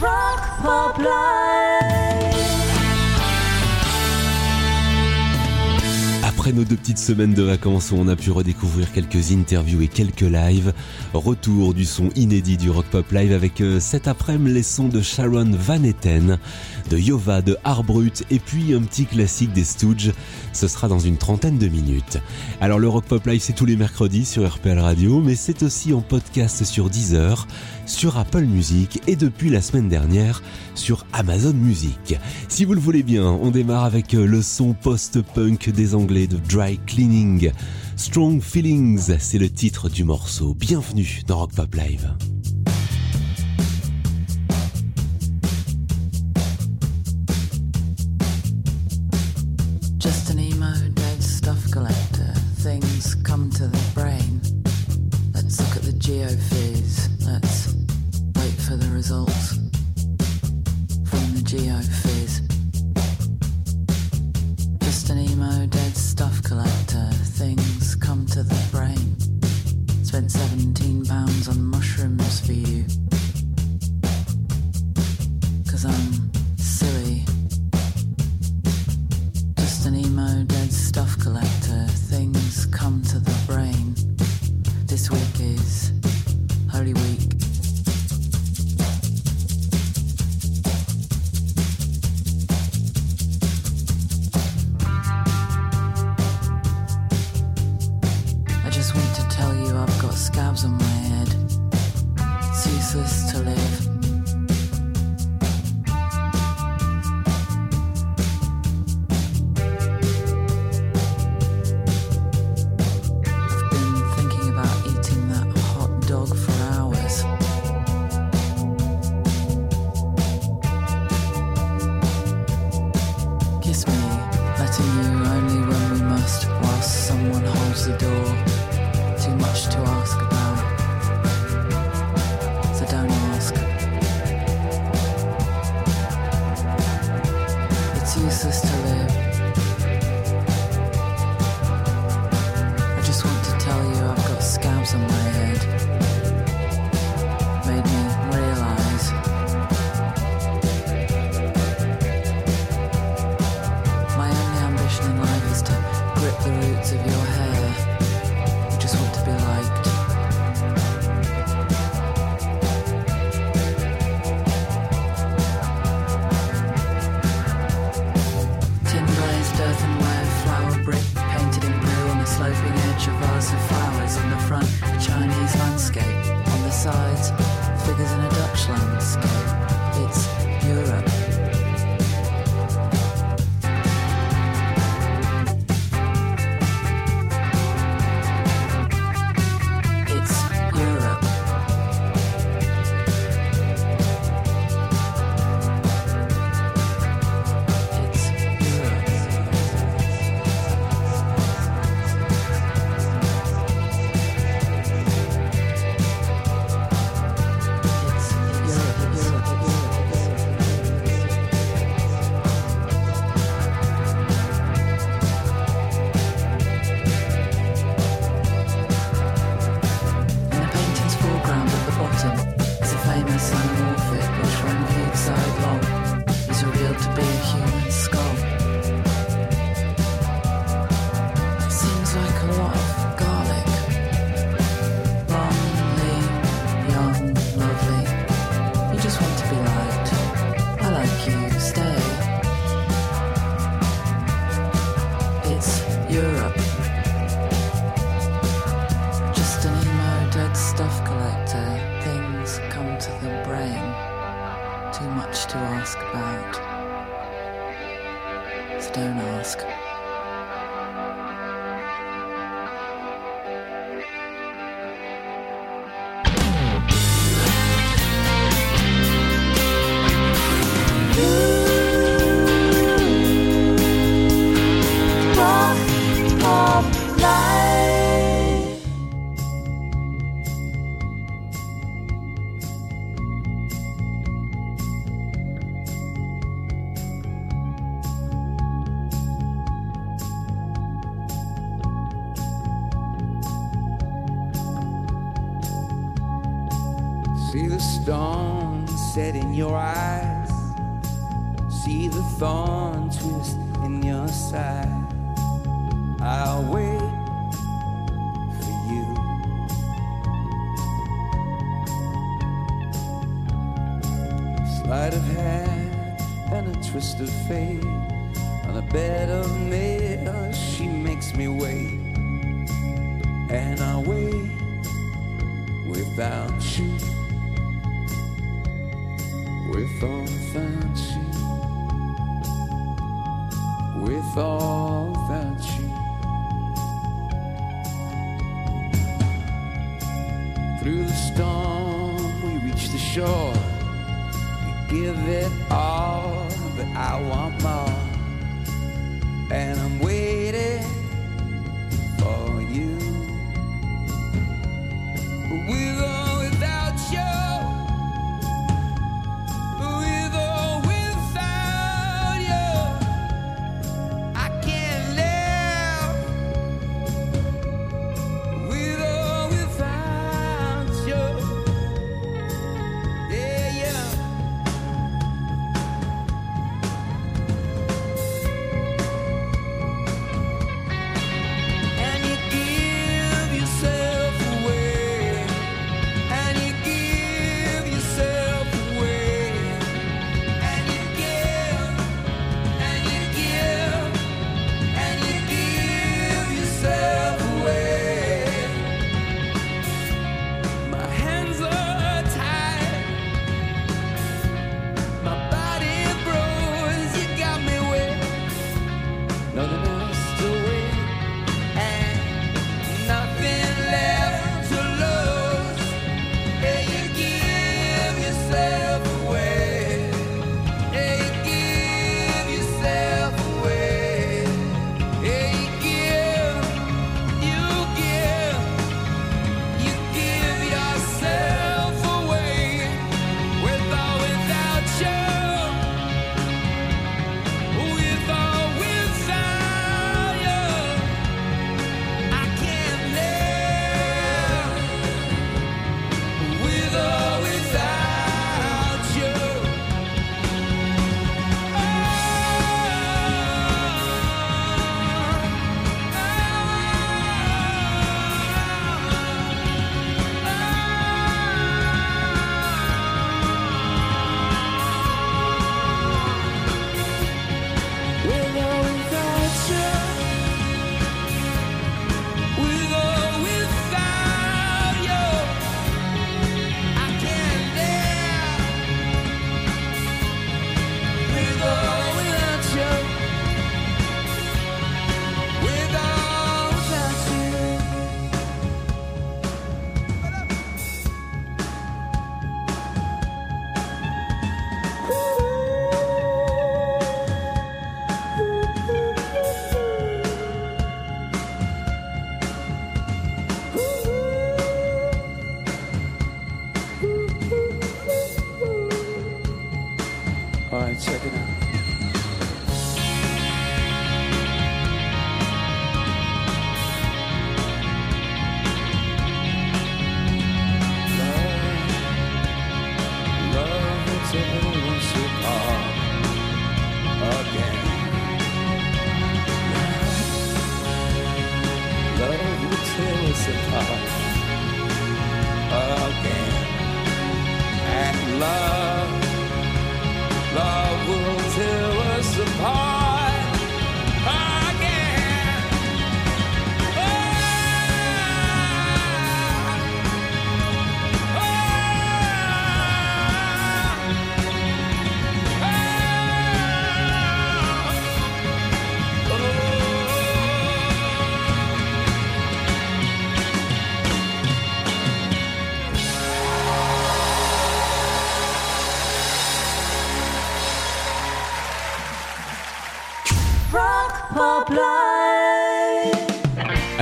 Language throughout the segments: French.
Rock Pop Live. Après nos deux petites semaines de vacances où on a pu redécouvrir quelques interviews et quelques lives, retour du son inédit du Rock Pop Live avec euh, cet après-midi les sons de Sharon Van Etten, de Yova, de Arbrut et puis un petit classique des Stooges. Ce sera dans une trentaine de minutes. Alors le Rock Pop Live c'est tous les mercredis sur RPL Radio, mais c'est aussi en podcast sur Deezer, sur Apple Music et depuis la semaine dernière sur Amazon Music. Si vous le voulez bien, on démarre avec euh, le son post-punk des Anglais de Dry Cleaning. Strong Feelings, c'est le titre du morceau. Bienvenue dans Rock Pop Live. sure to give it all, but I want more.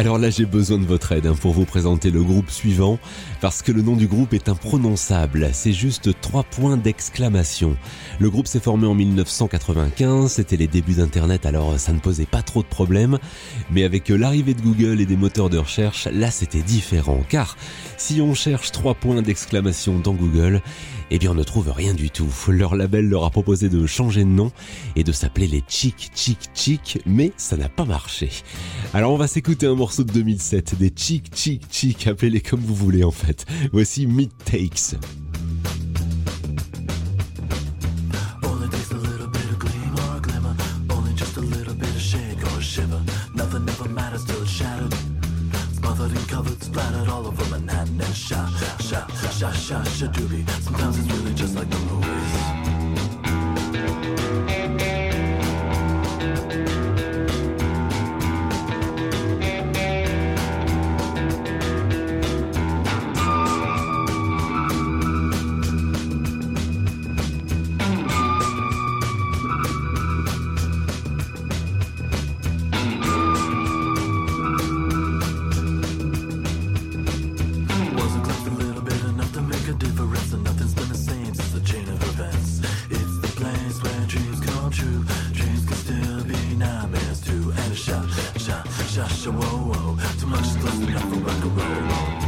Alors là, j'ai besoin de votre aide hein, pour vous présenter le groupe suivant, parce que le nom du groupe est imprononçable. C'est juste trois points d'exclamation. Le groupe s'est formé en 1995, c'était les débuts d'Internet, alors euh, ça ne posait pas trop de problèmes. Mais avec euh, l'arrivée de Google et des moteurs de recherche, là c'était différent, car si on cherche trois points d'exclamation dans Google, eh bien on ne trouve rien du tout. Leur label leur a proposé de changer de nom et de s'appeler les Chick Chick Chick, mais ça n'a pas marché. Alors on va s'écouter un morceau de 2007 des Chick Chick Chick, appelez-les comme vous voulez en fait. Voici Mid Takes. All over sha sha sha doobie. Sometimes it's really just like a movie. Joshua, too much love, enough for rock a roll.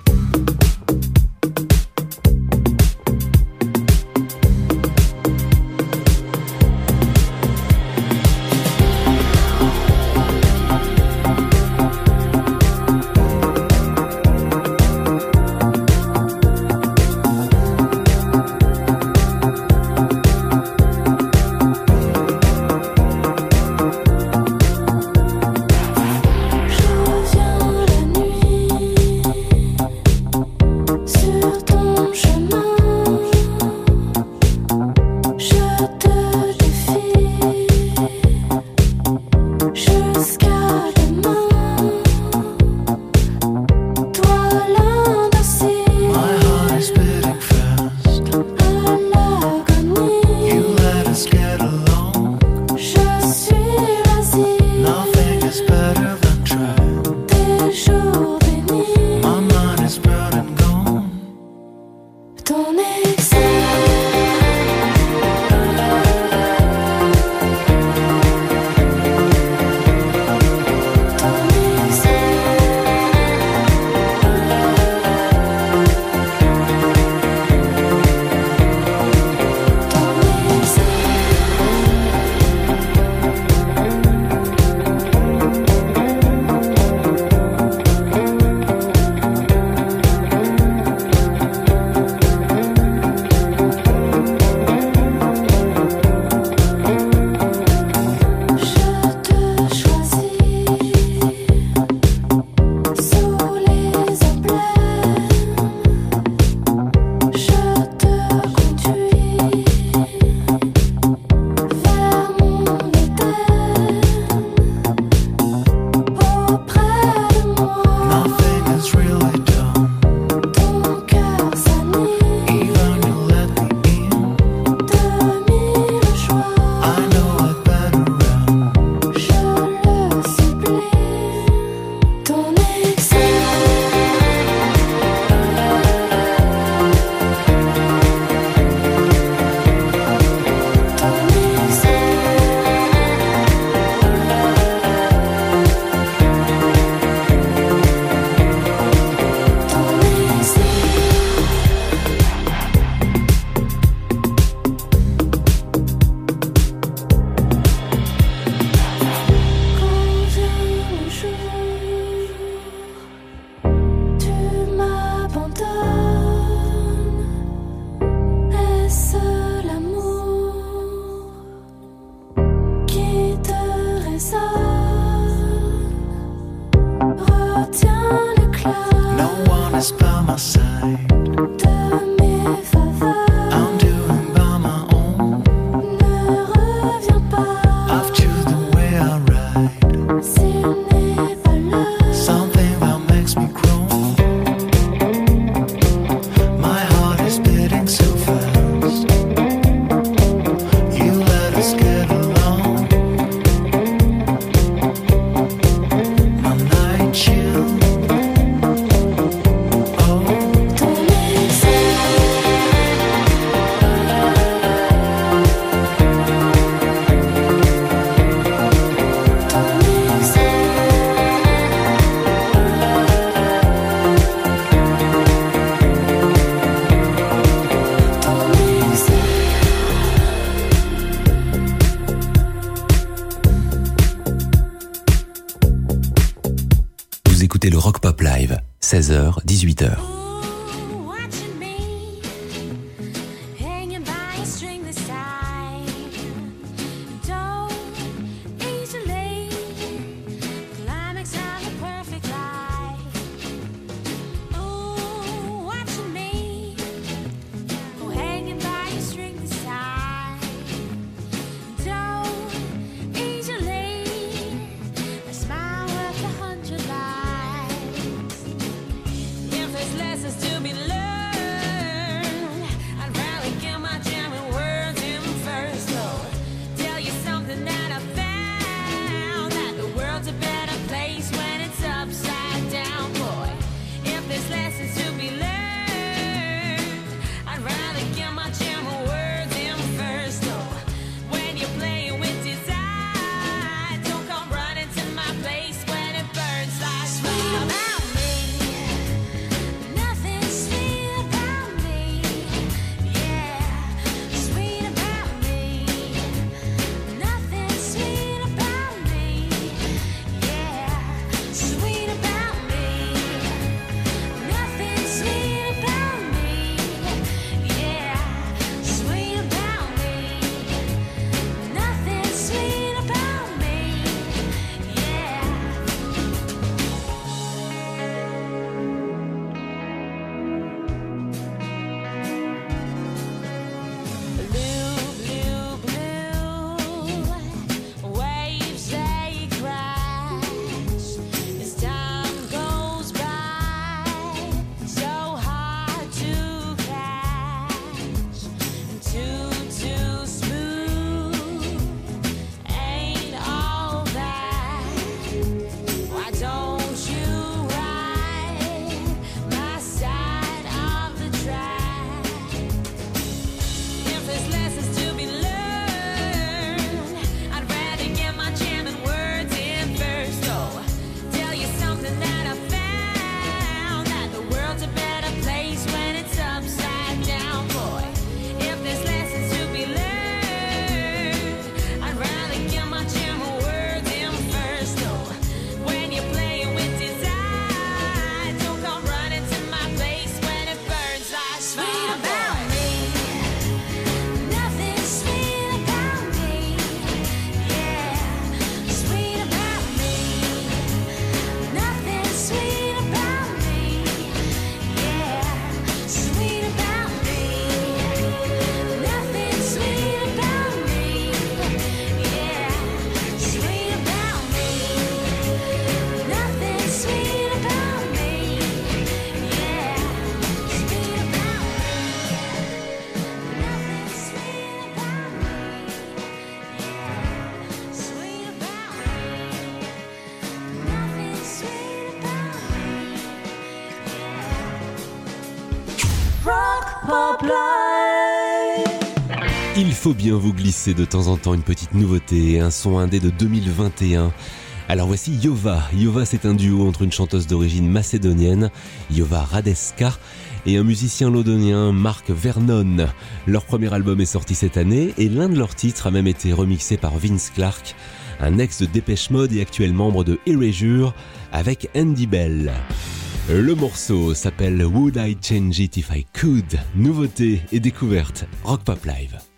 Faut bien vous glisser de temps en temps une petite nouveauté, un son indé de 2021. Alors voici Yova. Yova c'est un duo entre une chanteuse d'origine macédonienne, Yova Radeska, et un musicien londonien, Mark Vernon. Leur premier album est sorti cette année et l'un de leurs titres a même été remixé par Vince Clark, un ex de Dépêche Mode et actuel membre de Erasure, avec Andy Bell. Le morceau s'appelle Would I Change It If I Could? Nouveauté et découverte Rock Pop Live.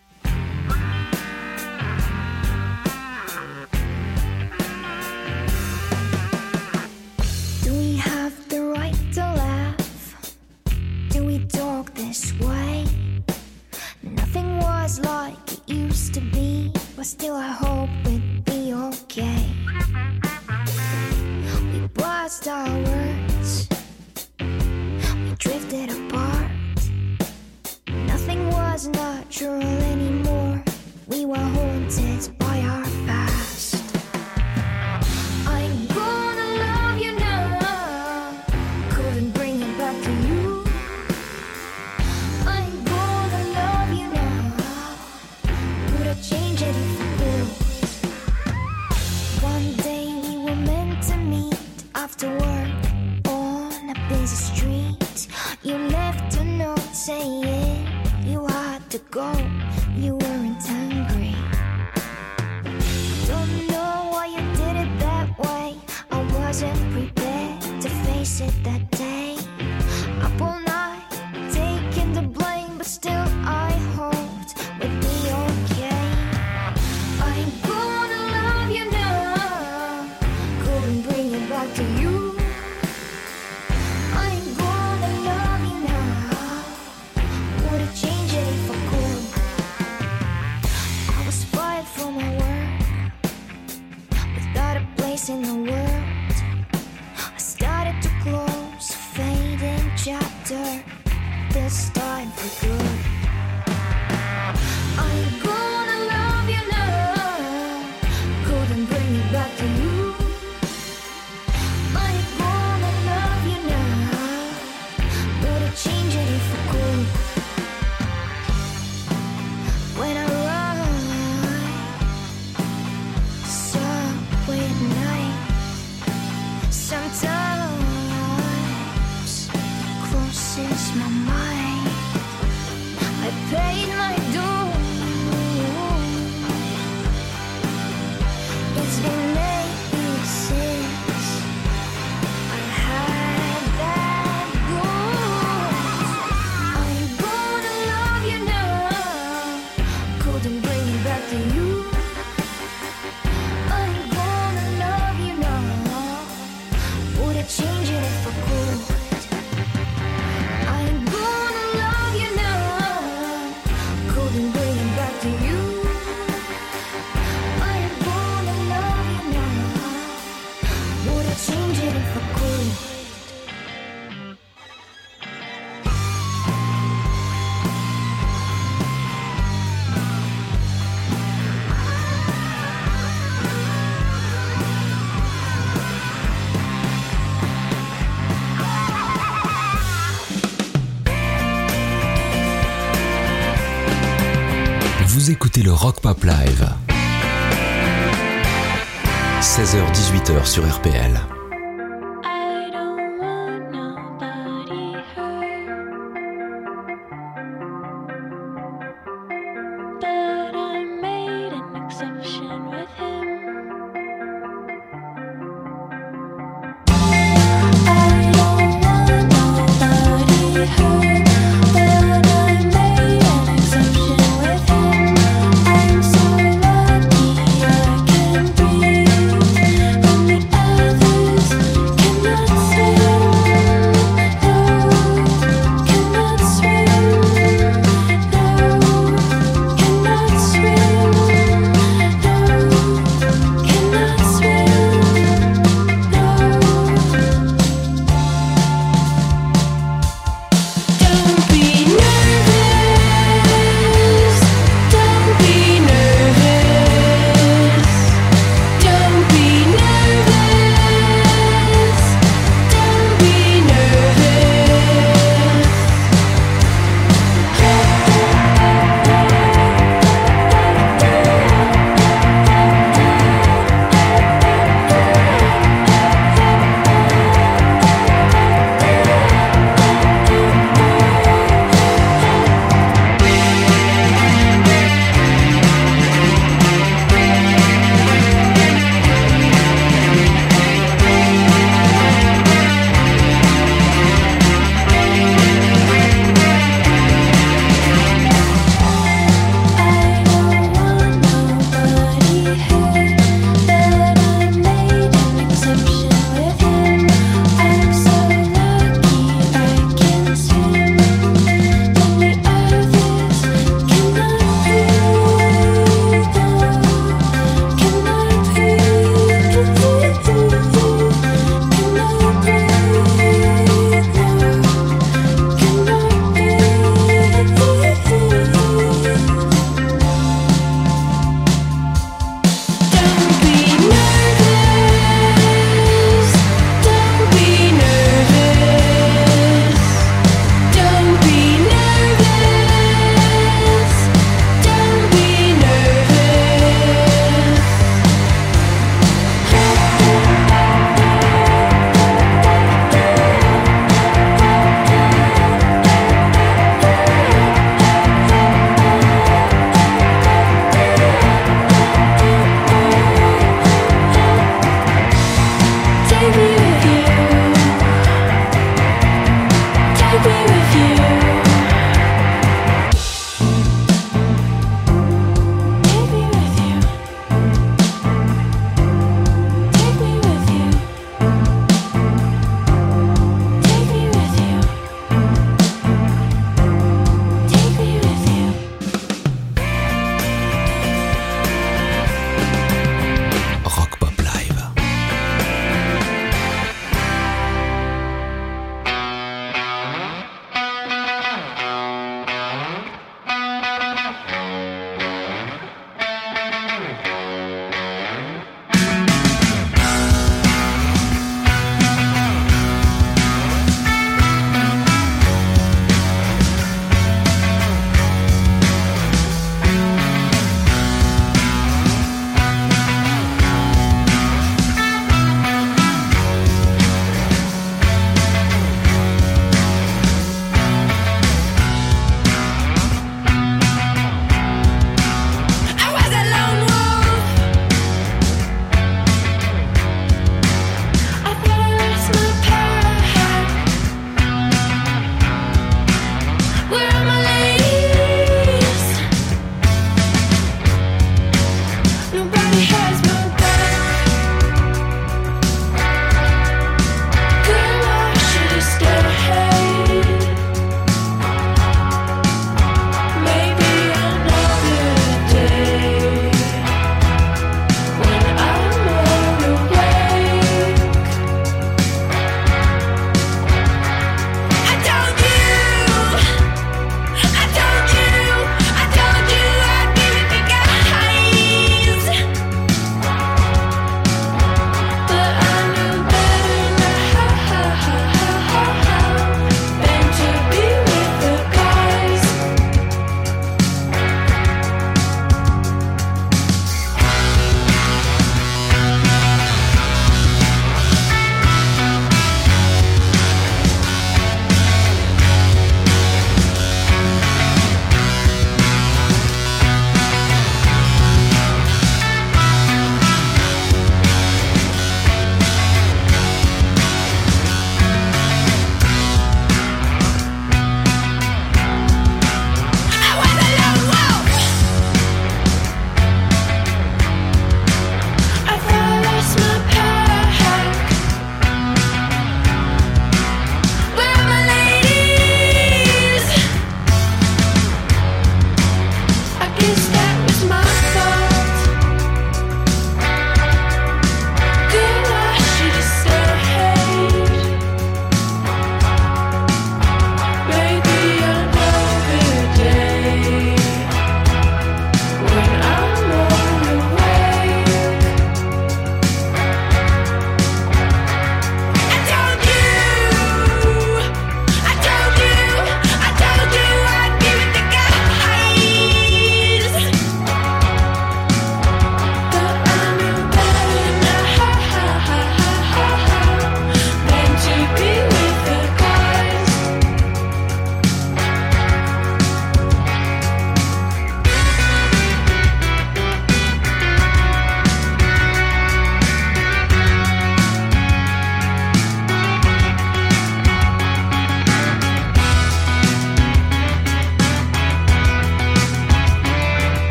Live. 16h-18h sur RPL.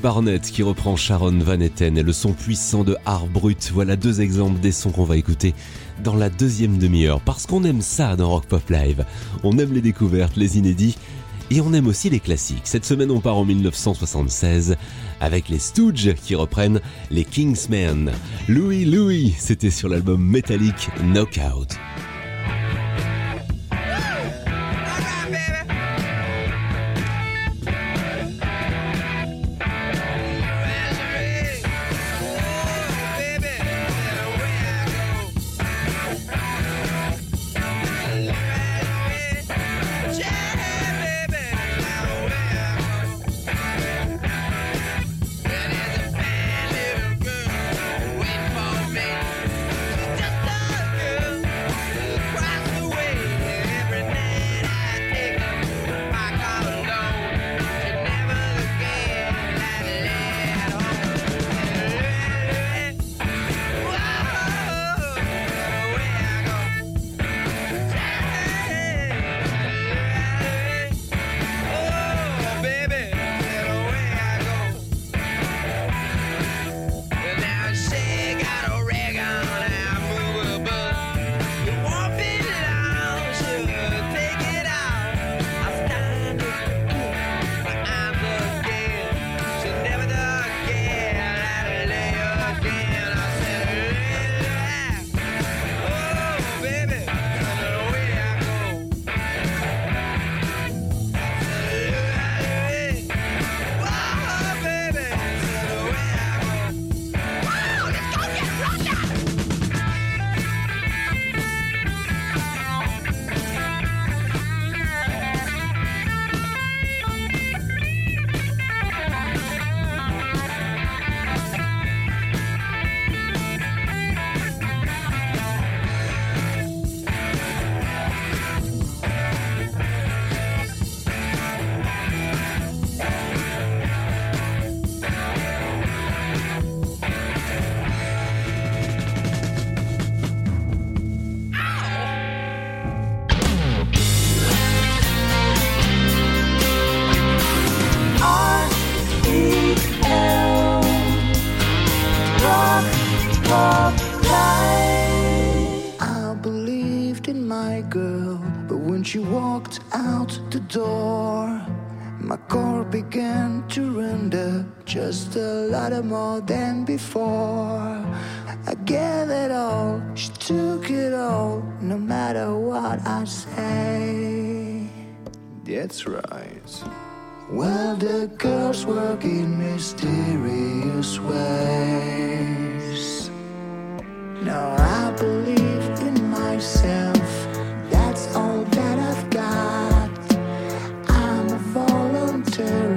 Barnett qui reprend Sharon Van Etten et le son puissant de Art Brut. Voilà deux exemples des sons qu'on va écouter dans la deuxième demi-heure. Parce qu'on aime ça dans Rock Pop Live. On aime les découvertes, les inédits et on aime aussi les classiques. Cette semaine, on part en 1976 avec les Stooges qui reprennent les Kingsmen. Louis Louis, c'était sur l'album Metallic Knockout. The girls work in mysterious ways. Now I believe in myself. That's all that I've got. I'm a voluntary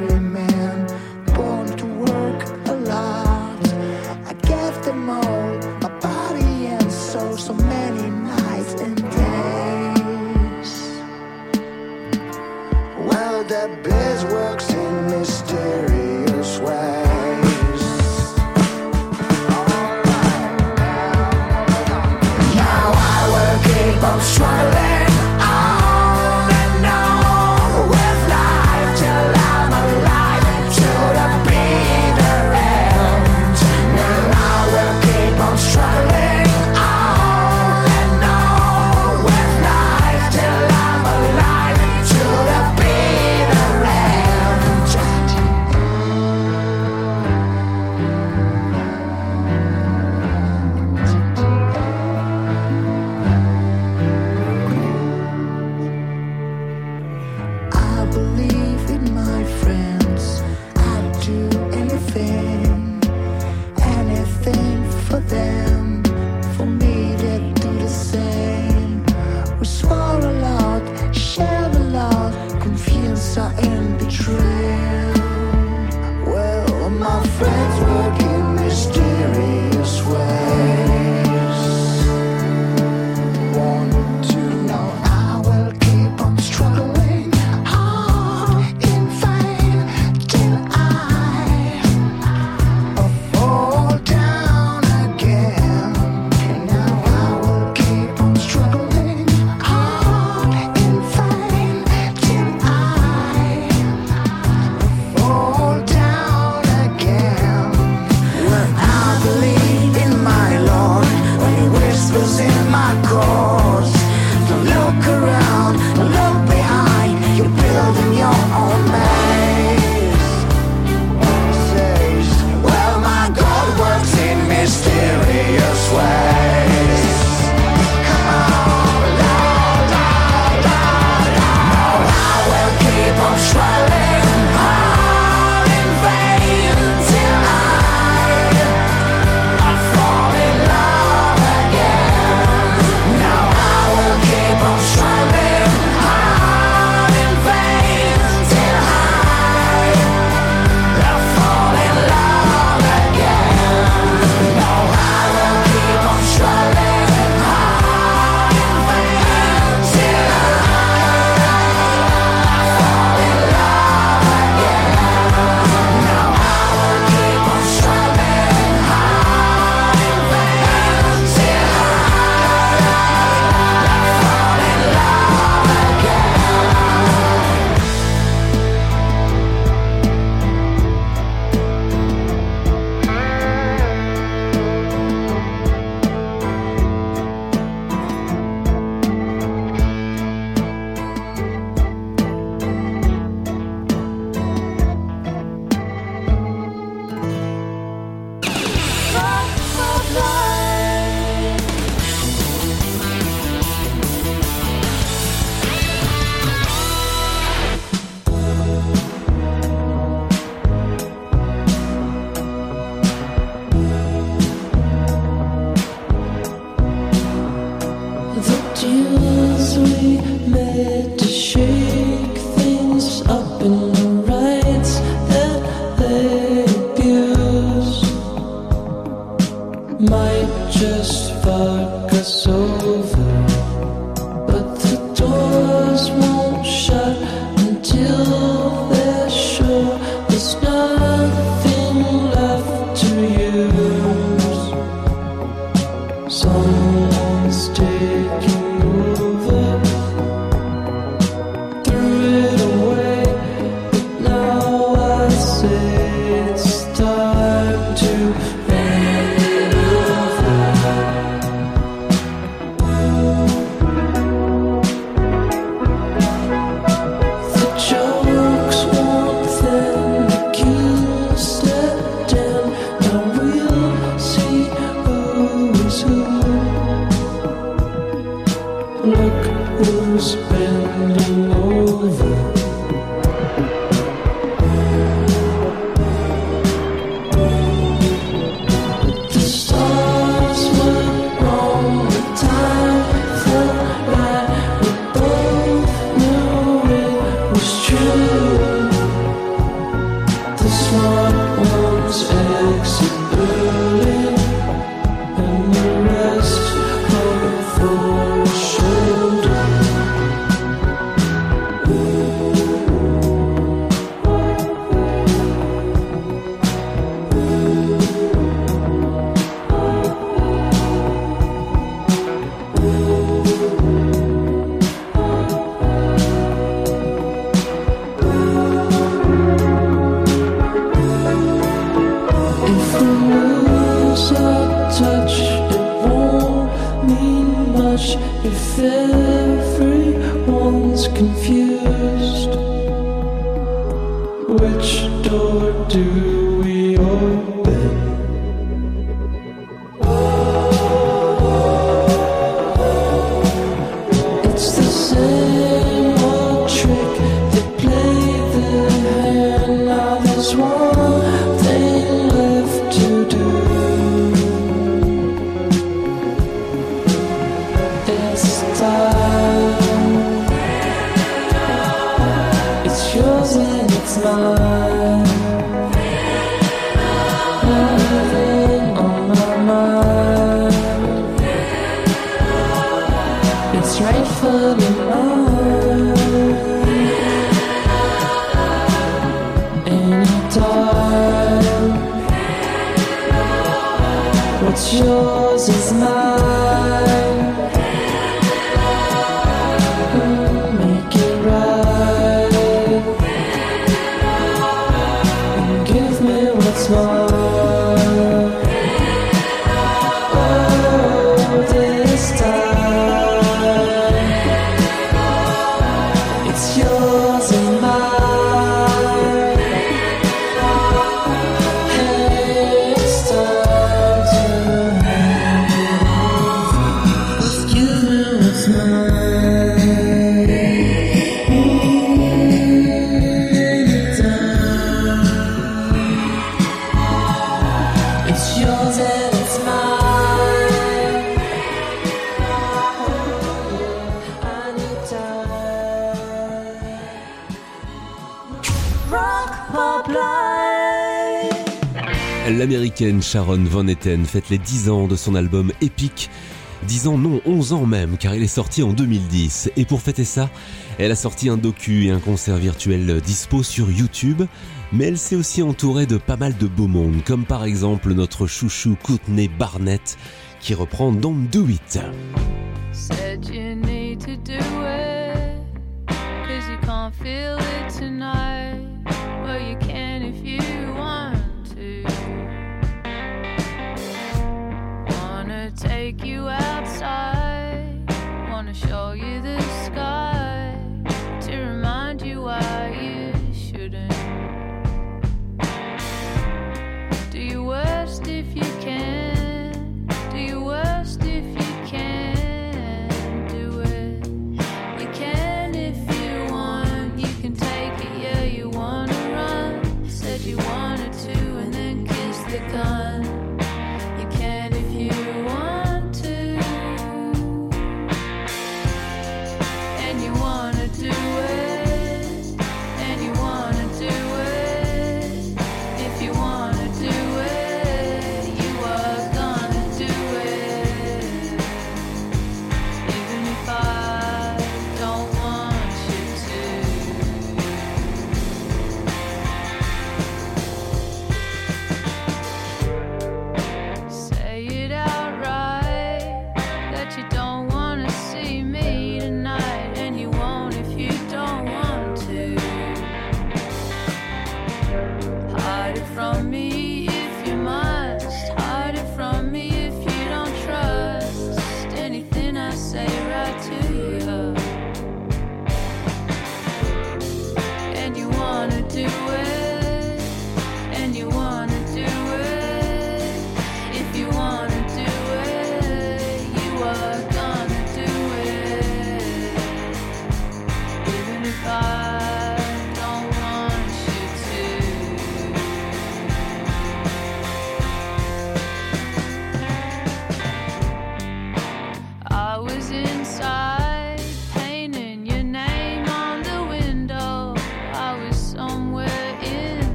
américaine Sharon Van Etten fête les 10 ans de son album épique. 10 ans, non, 11 ans même, car il est sorti en 2010. Et pour fêter ça, elle a sorti un docu et un concert virtuel dispo sur YouTube. Mais elle s'est aussi entourée de pas mal de beaux mondes, comme par exemple notre chouchou Courtney Barnett, qui reprend Don't Do It.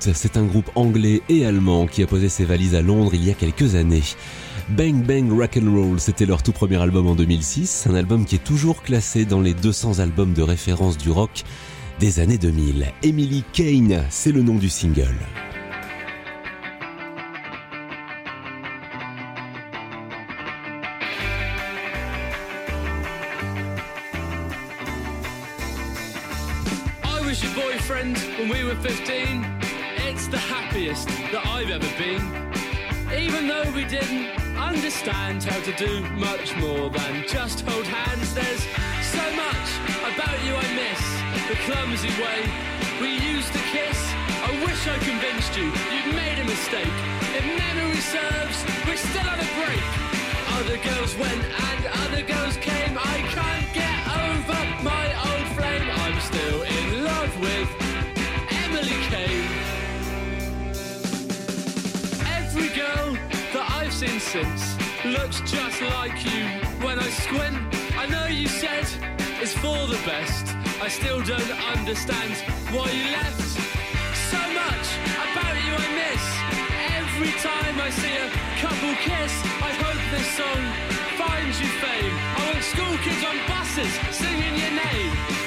C'est un groupe anglais et allemand qui a posé ses valises à Londres il y a quelques années. Bang Bang Rock'n'Roll, c'était leur tout premier album en 2006, un album qui est toujours classé dans les 200 albums de référence du rock des années 2000. Emily Kane, c'est le nom du single. I was your boyfriend when we were 15. It's the happiest that I've ever been. Even though we didn't understand how to do much more than just hold hands, there's so much about you I miss. The clumsy way we used to kiss. I wish I convinced you you'd made a mistake. If memory serves, we're still on a break. Other girls went and other girls came. I can't get over my old flame. I'm still in love with Emily Kane. Every girl that I've seen since looks just like you. When I squint, I know you said it's for the best. I still don't understand why you left. So much about you I miss. Every time I see a couple kiss, I hope this song finds you fame. I want school kids on buses singing your name.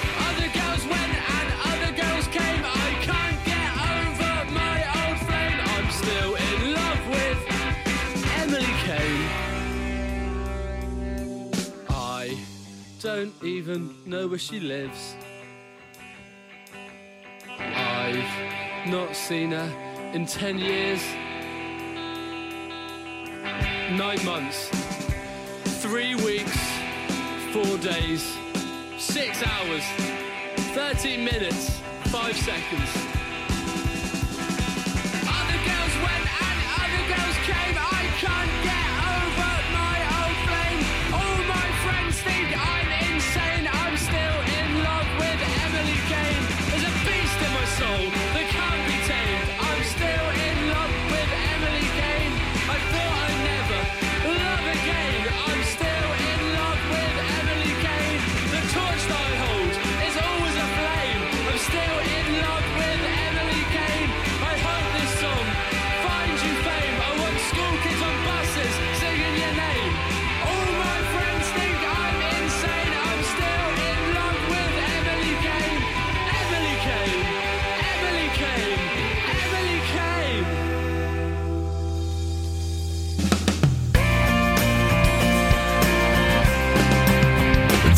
Don't even know where she lives. I've not seen her in 10 years. Nine months, three weeks, four days, six hours, 13 minutes, five seconds.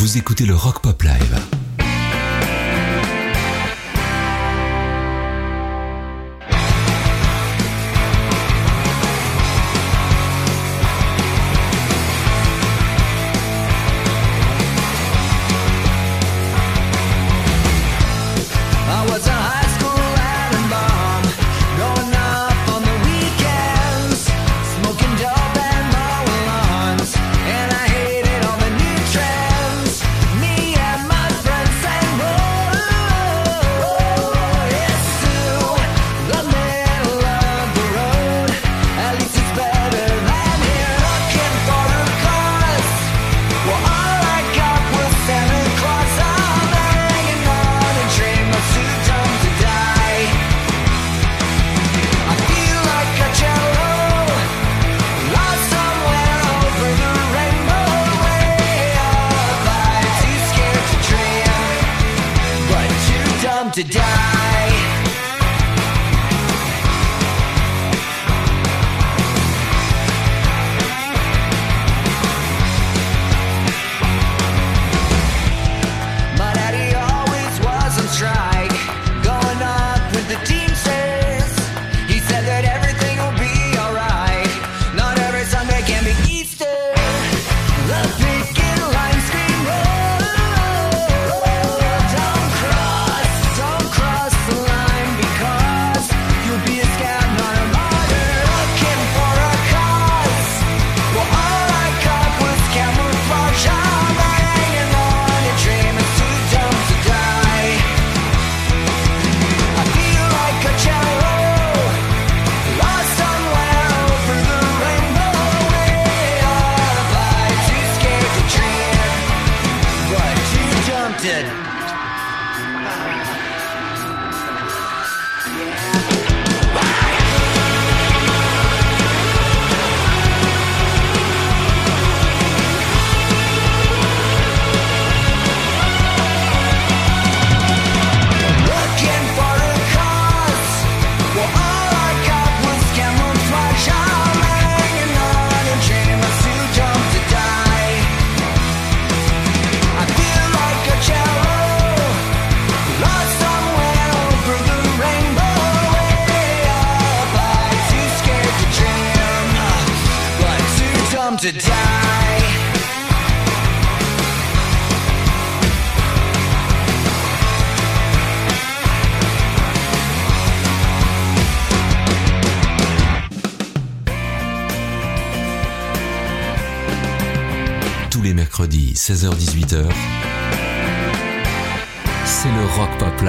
Vous écoutez le Rock Pop Live.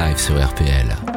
Live sur RPL.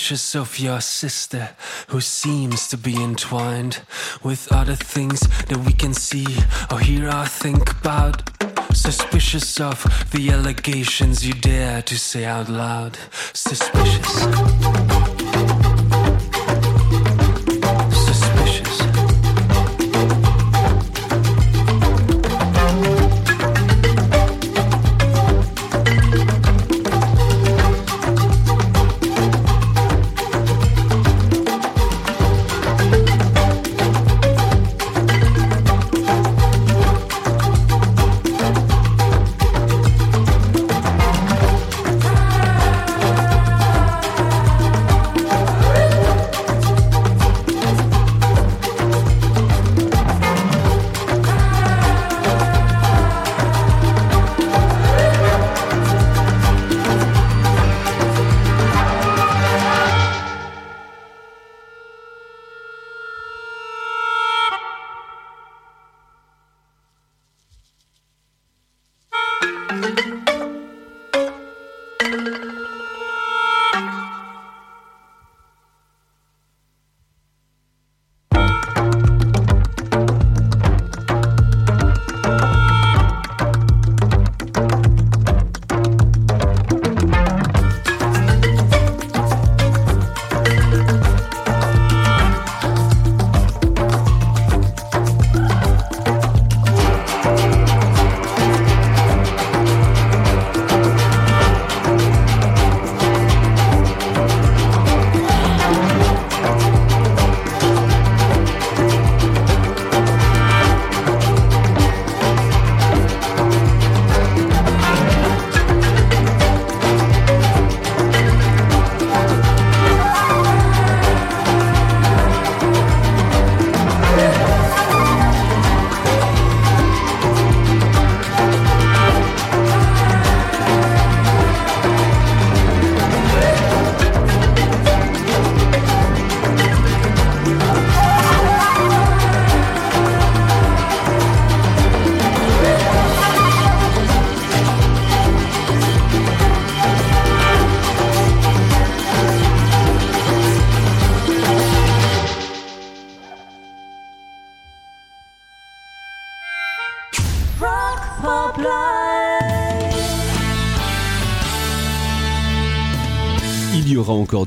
Suspicious of your sister who seems to be entwined with other things that we can see or hear or think about. Suspicious of the allegations you dare to say out loud. Suspicious.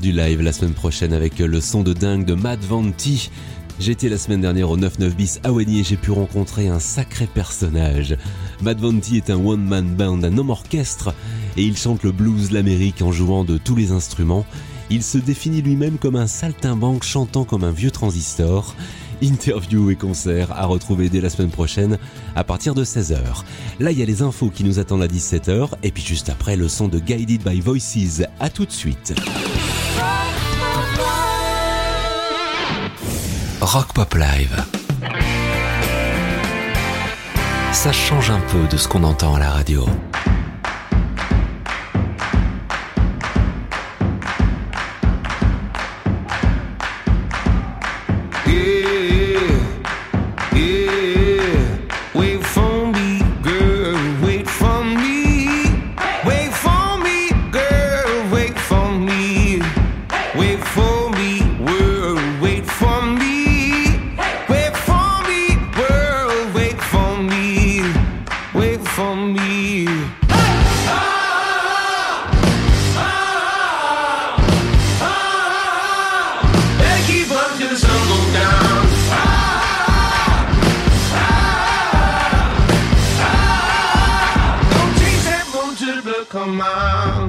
du live la semaine prochaine avec le son de dingue de Matt Vanti. J'étais la semaine dernière au 99 bis à Wany et j'ai pu rencontrer un sacré personnage. Matt Vanti est un one-man band, un homme orchestre, et il chante le blues l'Amérique en jouant de tous les instruments. Il se définit lui-même comme un saltimbanque chantant comme un vieux transistor. Interview et concert à retrouver dès la semaine prochaine à partir de 16h. Là, il y a les infos qui nous attendent à 17h et puis juste après le son de Guided by Voices. À tout de suite. Rock Pop Live. Ça change un peu de ce qu'on entend à la radio. Come on.